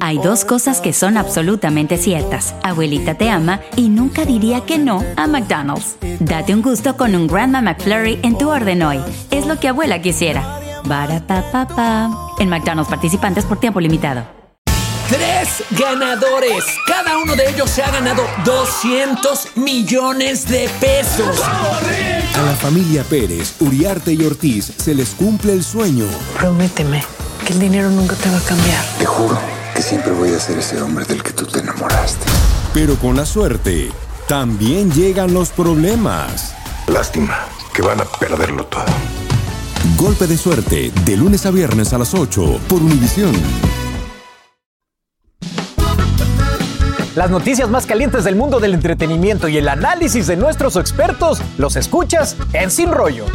Hay dos cosas que son absolutamente ciertas. Abuelita te ama y nunca diría que no a McDonald's. Date un gusto con un Grandma McFlurry en tu orden hoy. Es lo que abuela quisiera. Barata En McDonald's participantes por tiempo limitado. Tres ganadores. Cada uno de ellos se ha ganado 200 millones de pesos. A la familia Pérez, Uriarte y Ortiz se les cumple el sueño. Prométeme que el dinero nunca te va a cambiar. Te juro que siempre voy a ser ese hombre del que tú te enamoraste. Pero con la suerte, también llegan los problemas. Lástima que van a perderlo todo. Golpe de suerte, de lunes a viernes a las 8 por Univisión. Las noticias más calientes del mundo del entretenimiento y el análisis de nuestros expertos los escuchas en Sin Rollo.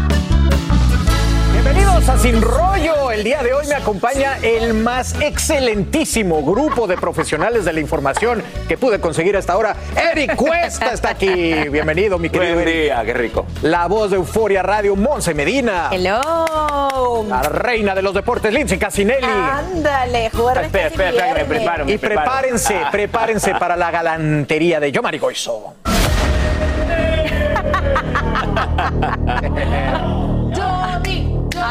Bienvenidos a Sin Rollo. El día de hoy me acompaña el más excelentísimo grupo de profesionales de la información que pude conseguir hasta ahora. Eric Cuesta está aquí. Bienvenido, mi querido. Buen día, qué rico. La voz de Euforia Radio, Monse Medina. Hello. La reina de los deportes, Lindsay Casinelli. Ándale, jugar Espera, espera, espera, que me preparo. me Y preparo. prepárense, Ah. prepárense para la galantería de Yo Marigoizo.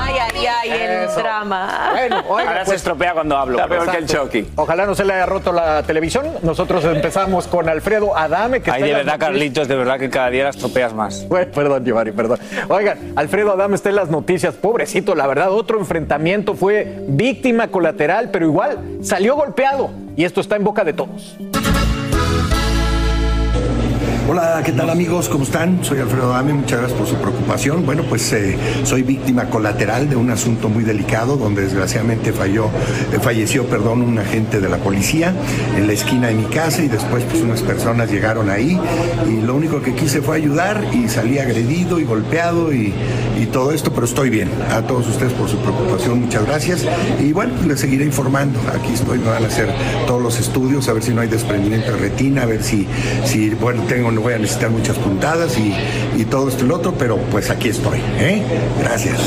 Ay, ay, ay, el Eso. drama. Bueno, oiga, Ahora se pues, estropea cuando hablo. Está peor que el. Chucky. Ojalá no se le haya roto la televisión. Nosotros empezamos con Alfredo Adame. Que Ay, está de en las verdad, noticias. Carlitos, de verdad que cada día las tropeas más. Bueno, perdón, Giovanni, perdón. Oigan, Alfredo Adame está en las noticias. Pobrecito, la verdad, otro enfrentamiento fue víctima colateral, pero igual salió golpeado. Y esto está en boca de todos. Hola, ¿qué tal amigos? ¿Cómo están? Soy Alfredo Dame, muchas gracias por su preocupación. Bueno, pues eh, soy víctima colateral de un asunto muy delicado donde desgraciadamente falló, eh, falleció perdón, un agente de la policía en la esquina de mi casa y después pues unas personas llegaron ahí y lo único que quise fue ayudar y salí agredido y golpeado y, todo esto, pero estoy bien. A todos ustedes por su preocupación, muchas gracias. Y bueno, pues, les seguiré informando. Aquí estoy, me van a hacer todos los estudios, a ver si no hay desprendimiento de retina, a ver si, si bueno, tengo, voy a necesitar muchas puntadas y, y todo esto y lo otro, pero pues aquí estoy. ¿eh? Gracias.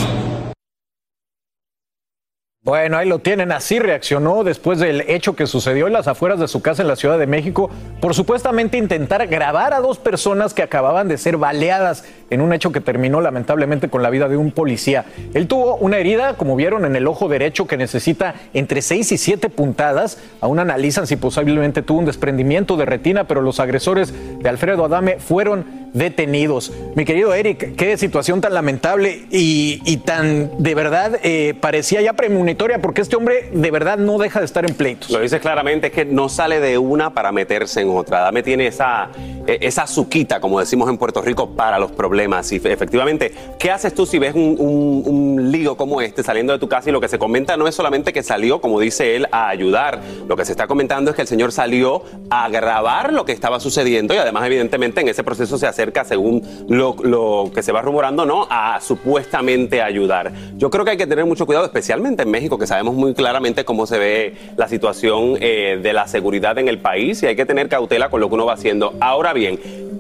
Bueno, ahí lo tienen, así reaccionó después del hecho que sucedió en las afueras de su casa en la Ciudad de México por supuestamente intentar grabar a dos personas que acababan de ser baleadas en un hecho que terminó lamentablemente con la vida de un policía. Él tuvo una herida, como vieron, en el ojo derecho que necesita entre 6 y 7 puntadas. Aún analizan si posiblemente tuvo un desprendimiento de retina, pero los agresores de Alfredo Adame fueron detenidos. Mi querido Eric, qué situación tan lamentable y, y tan de verdad eh, parecía ya premonitoria porque este hombre de verdad no deja de estar en pleitos. Lo dices claramente, es que no sale de una para meterse en otra. Dame tiene esa, eh, esa suquita, como decimos en Puerto Rico, para los problemas. Y fe- efectivamente, ¿qué haces tú si ves un, un- un lío como este saliendo de tu casa y lo que se comenta no es solamente que salió, como dice él, a ayudar? Lo que se está comentando es que el señor salió a grabar lo que estaba sucediendo y además, evidentemente, en ese proceso se acerca, según lo, lo que se va rumorando, ¿no? A supuestamente ayudar. Yo creo que hay que tener mucho cuidado, especialmente en México, que sabemos muy claramente cómo se ve la situación eh, de la seguridad en el país y hay que tener cautela con lo que uno va haciendo. Ahora bien,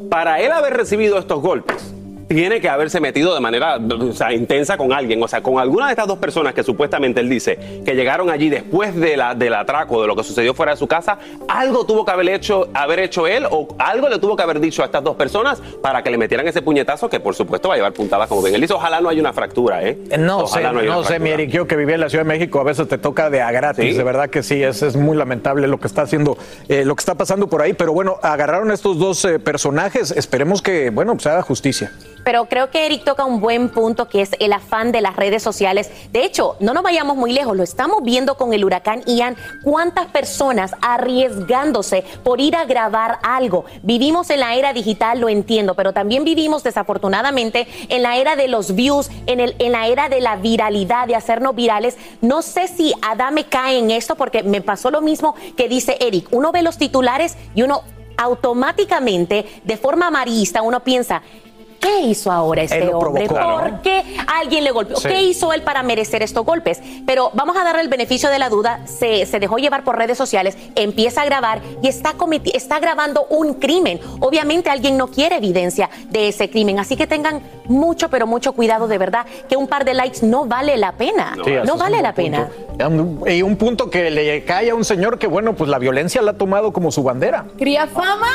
para él haber recibido estos golpes, tiene que haberse metido de manera o sea, intensa con alguien, o sea, con alguna de estas dos personas que supuestamente él dice que llegaron allí después de la, del atraco, de lo que sucedió fuera de su casa, algo tuvo que haber hecho, haber hecho él o algo le tuvo que haber dicho a estas dos personas para que le metieran ese puñetazo que por supuesto va a llevar puntadas como bien él dice. Ojalá no haya una fractura, ¿eh? No sé, Ojalá no, haya una sé, mi. Eric, yo que viví en la Ciudad de México, a veces te toca de a gratis, Sí. de verdad que sí, es, es muy lamentable lo que está haciendo, eh, lo que está pasando por ahí, pero bueno, agarraron a estos dos eh, personajes, esperemos que, bueno, se haga justicia. Pero creo que Eric toca un buen punto que es el afán de las redes sociales. De hecho, no nos vayamos muy lejos, lo estamos viendo con el huracán Ian, cuántas personas arriesgándose por ir a grabar algo. Vivimos en la era digital, lo entiendo, pero también vivimos desafortunadamente en la era de los views, en, el, en la era de la viralidad, de hacernos virales. No sé si Adame cae en esto porque me pasó lo mismo que dice Eric. Uno ve los titulares y uno automáticamente, de forma amarillista, uno piensa, ¿qué hizo ahora este hombre? provocó, ¿Por ¿no? qué alguien le golpeó? Sí. ¿Qué hizo él para merecer estos golpes? Pero vamos a darle el beneficio de la duda. Se, se dejó llevar por redes sociales, empieza a grabar y está, está grabando un crimen. Obviamente alguien no quiere evidencia de ese crimen, así que tengan mucho, pero mucho cuidado de verdad, que un par de likes no vale la pena. Sí, no vale la pena. Y un punto que le cae a un señor que, bueno, pues la violencia la ha tomado como su bandera. Cría fama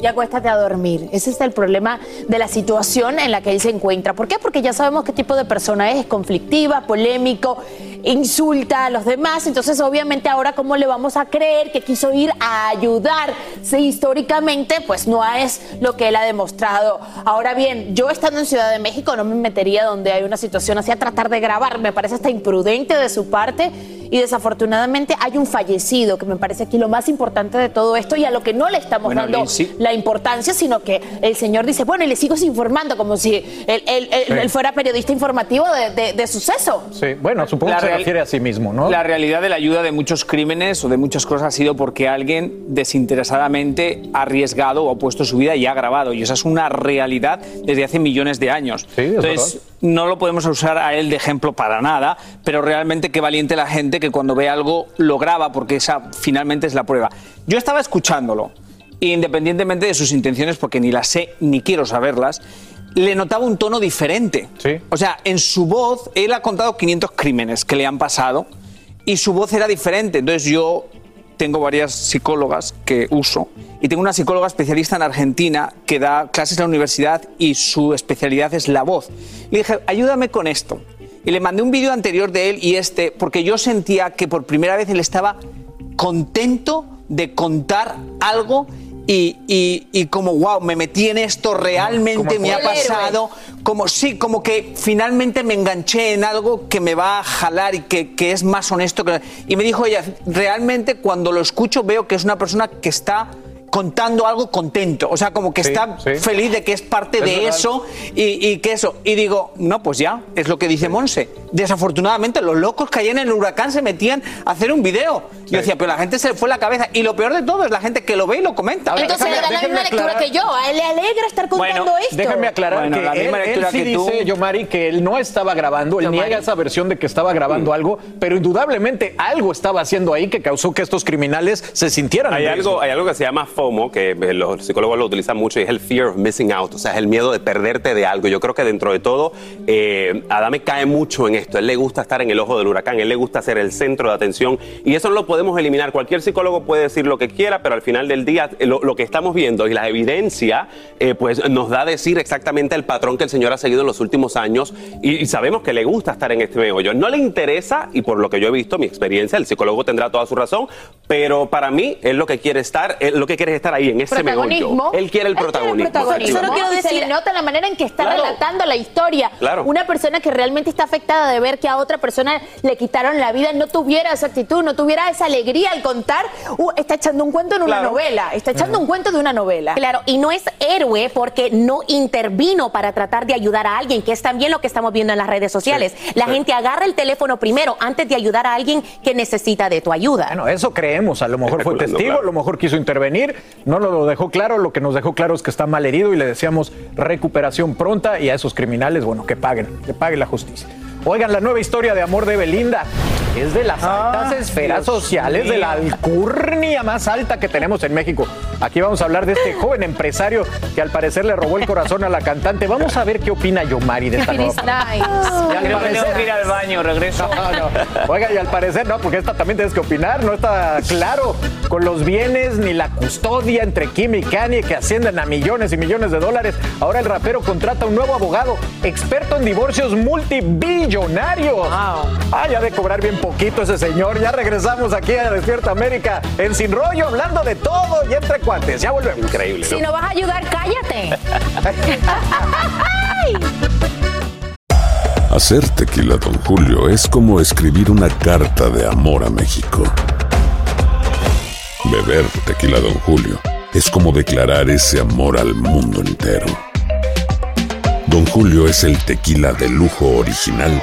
y acuéstate a dormir. Ese es el problema de la situación en la que él se encuentra. ¿Por qué? Porque ya sabemos qué tipo de persona es, es conflictiva, polémico, insulta a los demás. Entonces, obviamente, ahora, ¿cómo le vamos a creer que quiso ir a ayudar? Si históricamente, pues no es lo que él ha demostrado. Ahora bien, yo estando en Ciudad de México no me metería donde hay una situación así a tratar de grabar. Me parece hasta imprudente de su parte. Y desafortunadamente hay un fallecido, que me parece aquí lo más importante de todo esto y a lo que no le estamos Bueno, dando Lindsay. la importancia, sino que el señor dice, bueno, y le sigo informando como si él, él- él- Sí. él fuera periodista informativo de, de- de suceso. Sí, bueno, supongo La que se refiere a sí mismo, ¿no? La realidad de la ayuda de muchos crímenes o de muchas cosas ha sido porque alguien desinteresadamente ha arriesgado o ha puesto su vida y ha grabado. Y esa es una realidad desde hace millones de años. Entonces, no lo podemos usar a él de ejemplo para nada, pero realmente qué valiente la gente que cuando ve algo lo graba porque esa finalmente es la prueba. Yo estaba escuchándolo, independientemente de sus intenciones, porque ni las sé ni quiero saberlas, le notaba un tono diferente. O sea, en su voz, él ha contado 500 crímenes que le han pasado y su voz era diferente. Entonces yo tengo varias psicólogas que uso y tengo una psicóloga especialista en Argentina que da clases en la universidad y su especialidad es la voz. Le dije, ayúdame con esto. Y le mandé un vídeo anterior de él y este, porque yo sentía que por primera vez él estaba contento de contar algo y, y- y como, wow, me metí en esto, realmente me ha pasado, como sí, como que finalmente me enganché en algo que me va a jalar y que, que es más honesto. Que... Y me dijo ella, realmente cuando lo escucho veo que es una persona que está contando algo contento, o sea, como que Sí, está sí. feliz de que es parte Es de verdad. eso y, y que eso. Y digo, no, pues ya, es lo que dice Monse. Desafortunadamente, los locos que hay en el huracán se metían a hacer un video. Yo decía, pero la gente se le fue la cabeza. Y lo peor de todo es la gente que lo ve y lo comenta. Entonces le da la misma lectura que yo. A él le alegra estar contando esto. Déjame aclarar Bueno, la que él, misma él lectura sí que tú. dice, Yomari, que él no estaba grabando, él Yomari. niega esa versión de que estaba grabando algo, pero indudablemente algo estaba haciendo ahí que causó que estos criminales se sintieran. Hay algo, hay algo que se llama FOMO, que eh, los psicólogos lo utilizan mucho, y es el fear of missing out, o sea, es el miedo de perderte de algo. Yo creo que dentro de todo, eh, Adame cae mucho en esto. Él le gusta estar en el ojo del huracán, él le gusta ser el centro de atención, y eso no lo podemos eliminar. Cualquier psicólogo puede decir lo que quiera, pero al final del día, eh, lo, lo que estamos viendo y la evidencia, eh, pues nos da a decir exactamente el patrón que el señor ha seguido en los últimos años, y, y sabemos que le gusta estar en este meollo. No le interesa, y por lo que yo he visto, mi experiencia, el psicólogo tendrá toda su razón, pero para mí, él lo que quiere estar, él lo que quiere es estar ahí, en ese meollo. Protagonismo. Él quiere el protagonismo. Solo efectivamente. quiero decir, se le nota la manera en que está Claro. relatando la historia. Claro. Una persona que realmente está afectada de ver que a otra persona le quitaron la vida no tuviera esa actitud, no tuviera esa alegría al contar, uh, está echando un cuento en una Claro. novela, está echando un cuento de una novela. Claro, y no es héroe porque no intervino para tratar de ayudar a alguien, que es también lo que estamos viendo en las redes sociales. La sí. gente agarra el teléfono primero antes de ayudar a alguien que necesita de tu ayuda. Bueno, eso creemos. A lo mejor fue testigo, claro. a lo mejor quiso intervenir. No lo dejó claro. Lo que nos dejó claro es que está mal herido y le deseamos recuperación pronta y a esos criminales, bueno, que paguen, que pague la justicia. Oigan, la nueva historia de amor de Belinda es de las altas esferas Dios sociales, de la alcurnia más alta que tenemos en México. Aquí vamos a hablar de este joven empresario que al parecer le robó el corazón a la cantante. Vamos a ver qué opina Yomari de esta nueva. Y al Creo que tengo que ir al baño, regreso. no, no. Oiga, y al parecer no, porque esta también tienes que opinar, no está claro con los bienes ni la custodia entre Kim y Kanye que ascienden a millones y millones de dólares. Ahora el rapero contrata un nuevo abogado, experto en divorcios multibillonarios. Ah, ya de cobrar bien poquito ese señor. Ya regresamos aquí a Despierta América en Sin Rollo, hablando de todo y entre cuates. Ya volvemos. Increíble, Si no vas a ayudar, cállate. Hacer tequila, Don Julio, es como escribir una carta de amor a México. Beber tequila, Don Julio, es como declarar ese amor al mundo entero. Don Julio es el tequila de lujo original,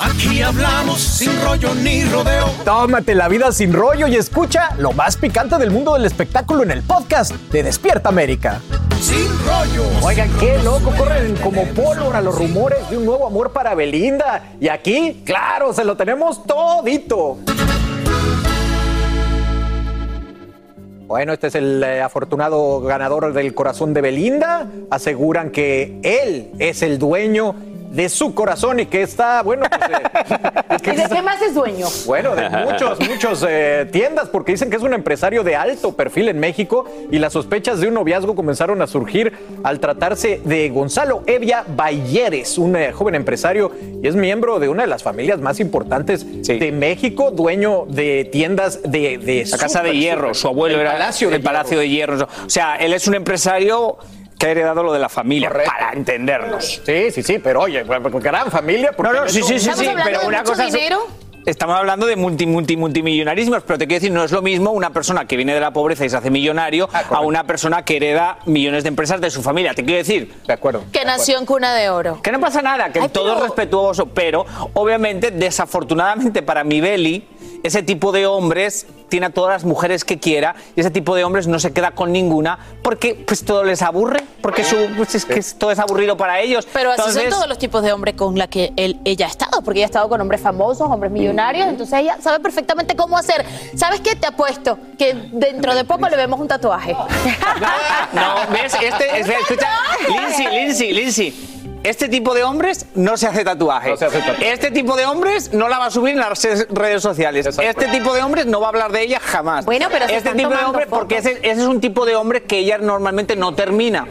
Aquí hablamos sin rollo ni rodeo. Tómate la vida sin rollo y escucha lo más picante del mundo del espectáculo en el podcast de Despierta América. Sin rollo. Oigan, qué loco, corren como pólvora los rumores de un nuevo amor para Belinda. Y aquí, claro, se lo tenemos todito. Bueno, este es el eh, afortunado ganador del corazón de Belinda. Aseguran que él es el dueño de su corazón y que está, bueno, pues, eh, ¿Y de qué más es dueño? bueno, de muchos, muchos eh, tiendas, porque dicen que es un empresario de alto perfil en México y las sospechas de un noviazgo comenzaron a surgir al tratarse de Gonzalo Evia Balleres, un eh, joven empresario y es miembro de una de las familias más importantes de México, dueño de tiendas de... de La Casa de Hierro, su abuelo el era Palacio de el Palacio de Hierro. O sea, él es un empresario que ha heredado lo de la familia, para entendernos. Sí, sí, sí, pero oye, gran familia. No, no, sí, sí, sí, ¿Estamos sí, pero una mucho cosa dinero? Estamos hablando de multi, multi, multimillonarismos, pero te quiero decir, no es lo mismo una persona que viene de la pobreza y se hace millonario a una persona que hereda millones de empresas de su familia. Te quiero decir. De acuerdo. Que nació en cuna de oro. Que no pasa nada, que todo es respetuoso, pero obviamente, desafortunadamente para mi Beli, ese tipo de hombres tiene a todas las mujeres que quiera y ese tipo de hombres no se queda con ninguna porque pues todo les aburre, porque su, pues, es que todo es aburrido para ellos. Pero así Entonces, son todos los tipos de hombres con la que él- ella ha estado, porque ella ha estado con hombres famosos, hombres millonarios, entonces ella sabe perfectamente cómo hacer. ¿Sabes qué? Te apuesto que dentro de poco le vemos un tatuaje. No, ¿ves? Este, es- escucha, Lindsay, Lindsay, Lindsay. Este tipo de hombres no se hace tatuaje. Este tipo de hombres no la va a subir en las redes sociales. Este tipo de hombres no va a hablar de ella jamás. Bueno, pero se este están tipo de hombres, porque ese, ese es un tipo de hombre que ella normalmente no termina.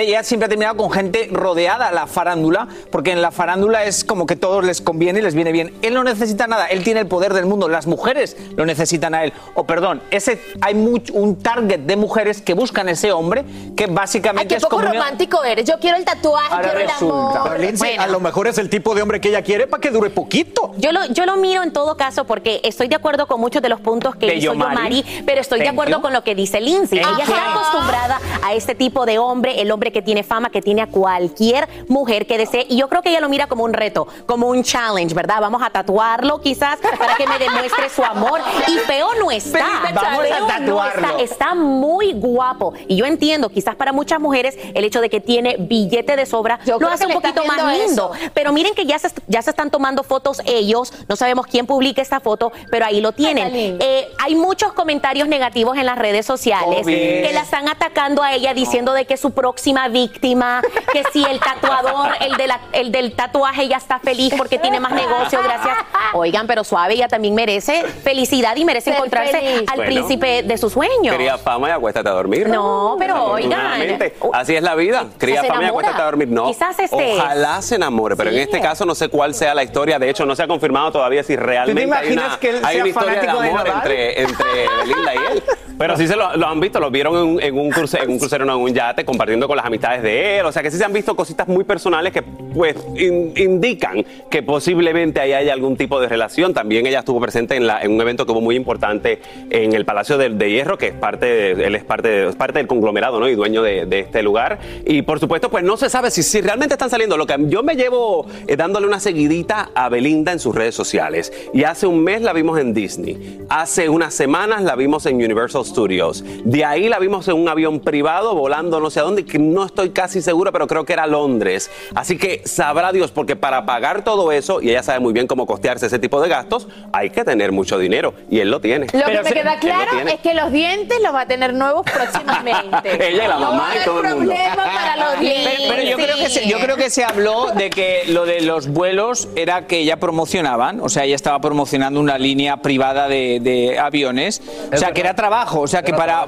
Ella siempre ha terminado con gente rodeada, la farándula, porque en la farándula es como que todos les conviene y les viene bien. Él no necesita nada, él tiene el poder del mundo, las mujeres lo necesitan a él. O perdón, ese, hay much- un target de mujeres que buscan ese hombre que Ay, básicamente qué es poco romántico eres. Yo quiero el tatuaje, Ahora quiero el resulta. amor. Pero, Lindsay, a lo mejor es el tipo de hombre que ella quiere para que dure poquito. Yo lo, yo lo miro en todo caso porque estoy de acuerdo con muchos de los puntos que De hizo Yomari. Yomari, pero estoy de Thank acuerdo you. con lo que dice Lindsay. Thank Ella you. está acostumbrada a este tipo de hombre, el hombre que tiene fama, que tiene a cualquier mujer que desee. Y yo creo que ella lo mira como un reto, como un challenge, ¿verdad? Vamos a tatuarlo quizás para que me demuestre su amor. Y feo no está. Vamos a no tatuarlo. está, está muy guapo. Y yo entiendo, quizás para muchas mujeres, el hecho de que tiene billete de sobra lo hace un poquito más lindo. eso. Pero miren que ya se, ya se están tomando fotos ellos. No sabemos quién publica esta foto, pero ahí lo tienen. Eh, hay muchos comentarios negativos en las redes sociales Obvio. que la están atacando a ella diciendo de que su próxima víctima, que si el tatuador, el, de la- el del tatuaje ya está feliz porque tiene más negocio, gracias. Oigan, pero suave, ella también merece felicidad y merece Ser encontrarse feliz. al Bueno. príncipe de sus sueños. Cría fama y acuéstate a dormir. No, pero oigan. Así es la vida. Cría se fama y acuéstate a dormir. No. Quizás este- Ojalá se enamore, pero en este caso no sé cuál sea la historia. De hecho, no se ha confirmado todavía si realmente hay imaginas una, que él hay sea una historia de amor entre, entre Belinda y él. Pero sí se lo, han visto, lo vieron en, un- en en un crucero, en un yate, compartiendo con las amistades de él. O sea que sí se han visto cositas muy personales que pues in- indican que posiblemente ahí haya algún tipo de relación. También ella estuvo presente en, la- en un evento que hubo muy importante en el Palacio de, Hierro, que es parte, de- él es parte, de- parte del conglomerado, ¿no? Y dueño de, de este lugar. Y por supuesto, pues no se sabe si, si realmente están saliendo. Lo que yo me llevo eh, dándole una seguidita a Belinda en sus redes sociales. Y hace un mes la vimos en Disney. Hace unas semanas la vimos en Universal Universal Studios. De ahí la vimos en un avión privado volando no sé a dónde, que no estoy casi seguro, pero creo que era Londres. Así que sabrá Dios, porque para pagar todo eso, y ella sabe muy bien cómo costearse ese tipo de gastos, hay que tener mucho dinero. Y él lo tiene. Lo que me queda claro es que los dientes los va a tener nuevos próximamente. Ella y la mamá no y todo hay el mundo. para los dientes. Pero, pero yo, creo que se, yo creo que se habló de que lo de los vuelos era que ya promocionaban, o sea, ella estaba promocionando una línea privada de, de aviones, o sea, que era trabajo, o sea, que para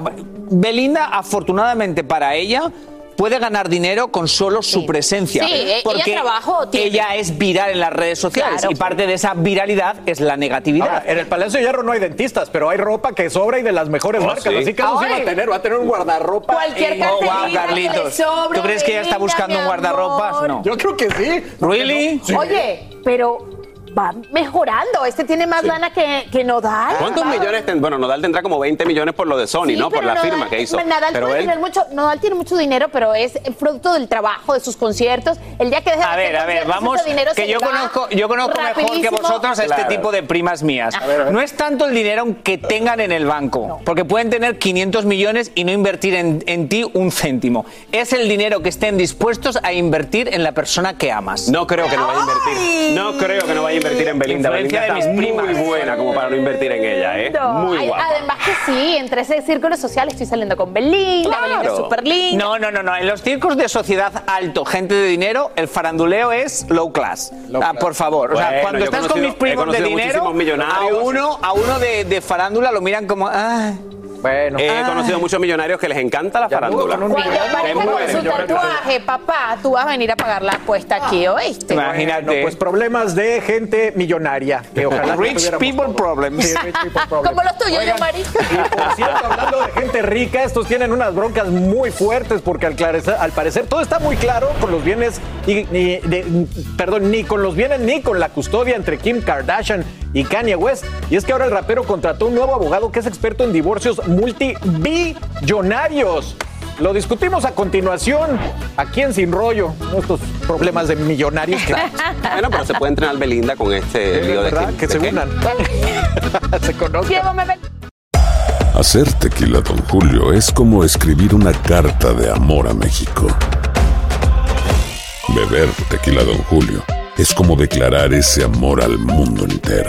Belinda, afortunadamente para ella, puede ganar dinero con solo su presencia. Sí, e- ella porque trabajo tiene. ella es viral en las redes sociales Claro. y parte de esa viralidad es la negatividad. Ahora, en el Palacio de Hierro no hay dentistas, pero hay ropa que sobra y de las mejores Oh, marcas. sí. Así que eso sí va a tener, va a tener un guardarropa. Cualquier Oh, wow, carterita que le Carlitos. sobre, ¿Tú crees que ella está buscando un guardarropas? No. Yo creo que sí. ¿Really? Oye, pero va mejorando. Este tiene más lana que, que Nodal. ¿Cuántos Va. millones? ten- Bueno, Nodal tendrá como 20 millones por lo de Sony, Sí, ¿no? Por la Nodal- firma que hizo. Nadal Pero puede él, tener mucho, Nodal tiene mucho dinero, pero es producto del trabajo, de sus conciertos. El día que deje de A hacer ver, a ver, vamos, dinero que yo conozco, yo conozco mejor que rapidísimo. vosotros a este Claro. tipo de primas mías. No es tanto el dinero que tengan en el banco, porque pueden tener 500 millones y no invertir en, en ti un céntimo. Es el dinero que estén dispuestos a invertir en la persona que amas. no creo que no vaya a invertir. No creo que no vaya a invertir en Belinda. Belinda de está mis primas. muy buena como para no invertir en ella, ¿eh? Muy guapa. Además que sí, entre ese círculo social estoy saliendo con Belinda, Claro. Belinda es súper linda. No, no, no, no. En los circos de sociedad alto, gente de dinero, el faranduleo es low class. Ah, por favor. o sea, cuando estás con mis primos de dinero, a uno, a uno de, de farándula lo miran como. "Ah". Bueno. He Ah. conocido muchos millonarios que les encanta la farándula. Cuando aparezca con su tatuaje, papá, tú vas a venir a pagar la apuesta aquí, ¿oíste? Imagínate. Bueno, pues problemas de gente millonaria. Que ojalá que Rich people problems. Sí, rich people problems. Como los tuyos, yo, Mari. Y por cierto, hablando de gente rica, estos tienen unas broncas muy fuertes porque al, clarecer- al parecer todo está muy claro con los bienes, y, ni, de- perdón, ni con los bienes ni con la custodia entre Kim Kardashian y Kanye West. Y es que ahora el rapero contrató un nuevo abogado que es experto en divorcios multibillonarios. Lo discutimos a continuación aquí en Sin Rollo, ¿no? estos problemas de millonarios Bueno, pero se puede entrenar Belinda con este es lío de verdad que de se Kim. unan. se ven. Hacer tequila, Don Julio, es como escribir una carta de amor a México. Beber tequila, Don Julio, es como declarar ese amor al mundo entero.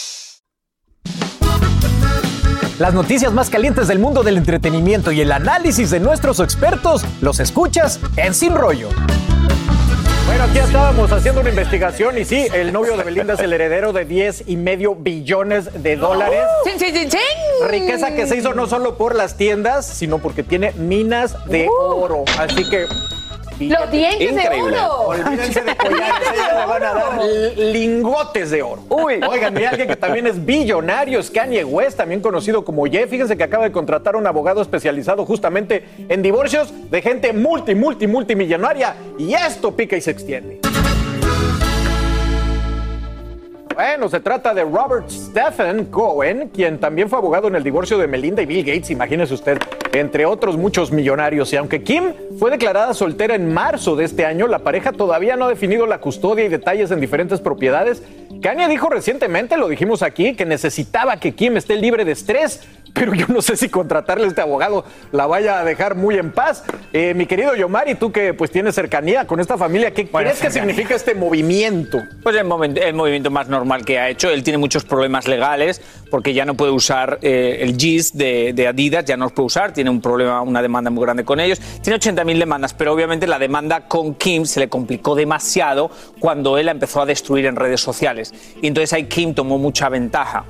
Las noticias más calientes del mundo del entretenimiento y el análisis de nuestros expertos los escuchas en Sin Rollo. Bueno, aquí estábamos haciendo una investigación y sí, el novio de Belinda es el heredero de 10 y medio billones de dólares. ¡Chin, chin, chin, chin! Riqueza que se hizo no solo por las tiendas, sino porque tiene minas de oro. Así que Los dientes Increíble. de oro. Olvídense de collares, a ella le van a dar lingotes de oro. Oigan, y alguien que también es billonario es Kanye West, también conocido como Ye. Fíjense que acaba de contratar a un abogado especializado justamente en divorcios de gente multi, multi, multimillonaria. Y esto pica y se extiende. Bueno, se trata de Robert Stephen Cohen, quien también fue abogado en el divorcio de Melinda y Bill Gates, imagínese usted. entre otros muchos millonarios. Y aunque Kim fue declarada soltera en marzo de este año, la pareja todavía no ha definido la custodia y detalles en diferentes propiedades. Kanye dijo recientemente, lo dijimos aquí, que necesitaba que Kim esté libre de estrés, pero yo no sé si contratarle a este abogado la vaya a dejar muy en paz. Eh, mi querido Yomari, tú que pues tienes cercanía con esta familia, ¿qué crees que significa este movimiento? Pues el, el, movimiento más normal que ha hecho. Él tiene muchos problemas legales porque ya no puede usar eh, el GIS de, de, Adidas, ya no los puede usar, tiene un problema, una demanda muy grande con ellos. Tiene 80.000 demandas, pero obviamente la demanda con Kim se le complicó demasiado cuando él la empezó a destruir en redes sociales. Y entonces ahí Kim tomó mucha ventaja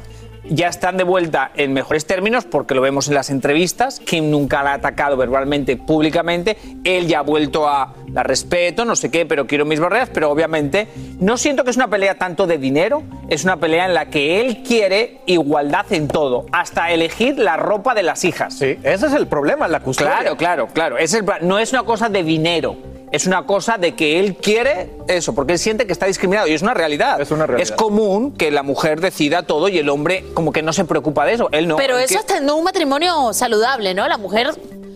ya están de vuelta en mejores términos porque lo vemos en las entrevistas. Kim nunca la ha atacado verbalmente, públicamente. Él ya ha vuelto a la respeto, no sé qué, pero quiero mis barreras. Pero obviamente no siento que es una pelea tanto de dinero, es una pelea en la que él quiere igualdad en todo, hasta elegir la ropa de las hijas. Sí, ese es el problema, la custodia. Claro, claro, claro. Es el, no es una cosa de dinero es una cosa de que él quiere eso, porque él siente que está discriminado y es una realidad. Es una realidad. Es común que la mujer decida todo y el hombre como que no se preocupa de eso. Él no. Pero eso quiere- está en un matrimonio saludable, ¿no? La mujer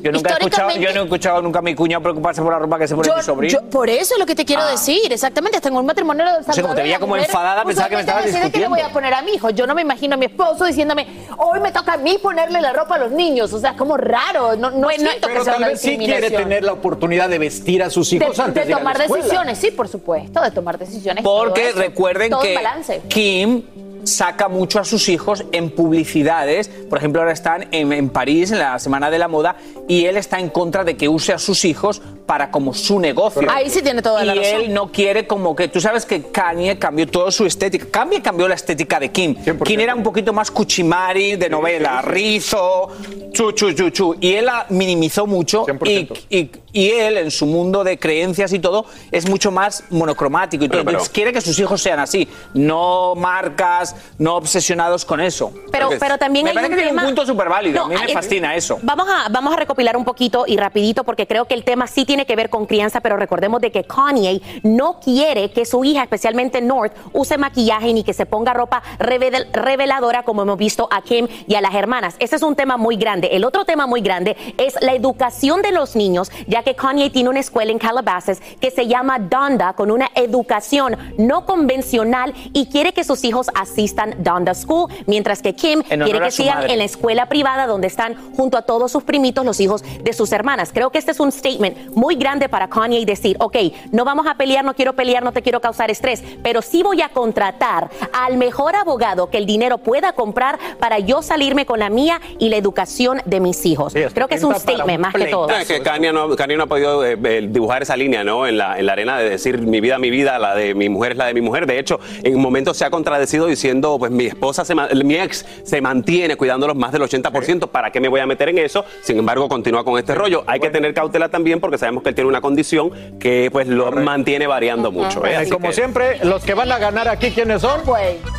Yo nunca, he escuchado, yo no he escuchado nunca a mi cuñado preocuparse por la ropa que se pone Yo- mi sobrino. yo- por eso es lo que te quiero Ah. decir, exactamente. Hasta en un matrimonio sé, como te veía como enfadada, pensaba que me estabas decide que le voy a poner a mi hijo. Yo no me imagino a mi esposo diciéndome, hoy me toca a mí ponerle la ropa a los niños. O sea, es como raro. No, no siento que Pero sea tal una vez sí quiere tener la oportunidad de vestir a sus de, hijos antes de de ir a la tomar escuela. decisiones, sí, por supuesto, de tomar decisiones. Porque todo eso. recuerden que balance. Kim saca mucho a sus hijos en publicidades. Por ejemplo, ahora están en, en París, en la Semana de la Moda, y él está en contra de que use a sus hijos para como su negocio. Ahí sí tiene toda la y razón. él no quiere como que... Tú sabes que Kanye cambió toda su estética. Kanye cambió la estética de Kim. Kim era un poquito más cuchimari de novela, rizo, chu, chu, chu, chu. Y él la minimizó mucho y, y- y él, en su mundo de creencias y todo, es mucho más monocromático y todo. Pero, pero- Entonces quiere que sus hijos sean así. No marcas, no obsesionados con eso. Pero, pero también me hay parece un que tiene tema... un punto súper válido. a mí No, me fascina eso. Vamos a, vamos a recopilar un poquito y rapidito porque creo que el tema sí tiene que ver con crianza, pero recordemos de que Kanye no quiere que su hija, especialmente North, use maquillaje ni que se ponga ropa revel- reveladora como hemos visto a Kim y a las hermanas. Ese es un tema muy grande. El otro tema muy grande es la educación de los niños, ya que Kanye tiene una escuela en Calabasas que se llama Donda con una educación no convencional y quiere que sus hijos asistan Donda School, mientras que Kim quiere que sigan madre. en la escuela privada donde están junto a todos sus primitos, los hijos de sus hermanas. Creo que este es un statement muy grande para Kanye y decir, ok, no vamos a pelear, no quiero pelear, no te quiero causar estrés, pero sí voy a contratar al mejor abogado que el dinero pueda comprar para yo salirme con la mía y la educación de mis hijos. Creo que es un statement un más que todo. No, es que Kanye no, Kanye no ha podido eh, eh, dibujar esa línea ¿no? en, la, en la arena de decir mi vida, mi vida, la de mi mujer es la de mi mujer. De hecho, en un momento se ha contradecido diciendo, pues mi esposa, se mi ex, se mantiene cuidándolos más del 80%. ¿Para qué me voy a meter en eso? Sin embargo, continúa con este rollo. Hay que tener cautela también porque sabemos que él tiene una condición que pues lo mantiene variando mucho. ¿eh? Así como que- siempre, los que van a ganar aquí, ¿quiénes son?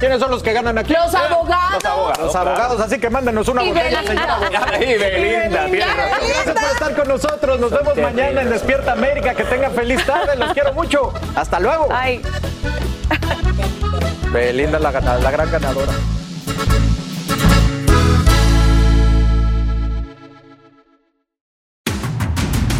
¿Quiénes son los que ganan aquí? Los abogados. Los abogados. Los abogados, así que mándenos una Y botella, Belinda. señora abogada. Y Belinda, tiene razón. Gracias por estar con nosotros. Nos vemos mañana en Despierta América. Que tengan feliz tarde. Los quiero mucho. Hasta luego. Ay. Belinda es la, gana- la gran ganadora.